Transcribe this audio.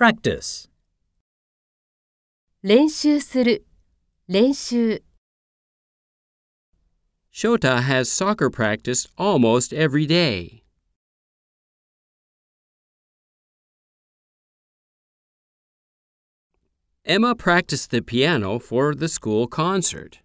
Practice. 練習する、練習、Shota has soccer practice almost every day. Emma practiced the piano for the school concert.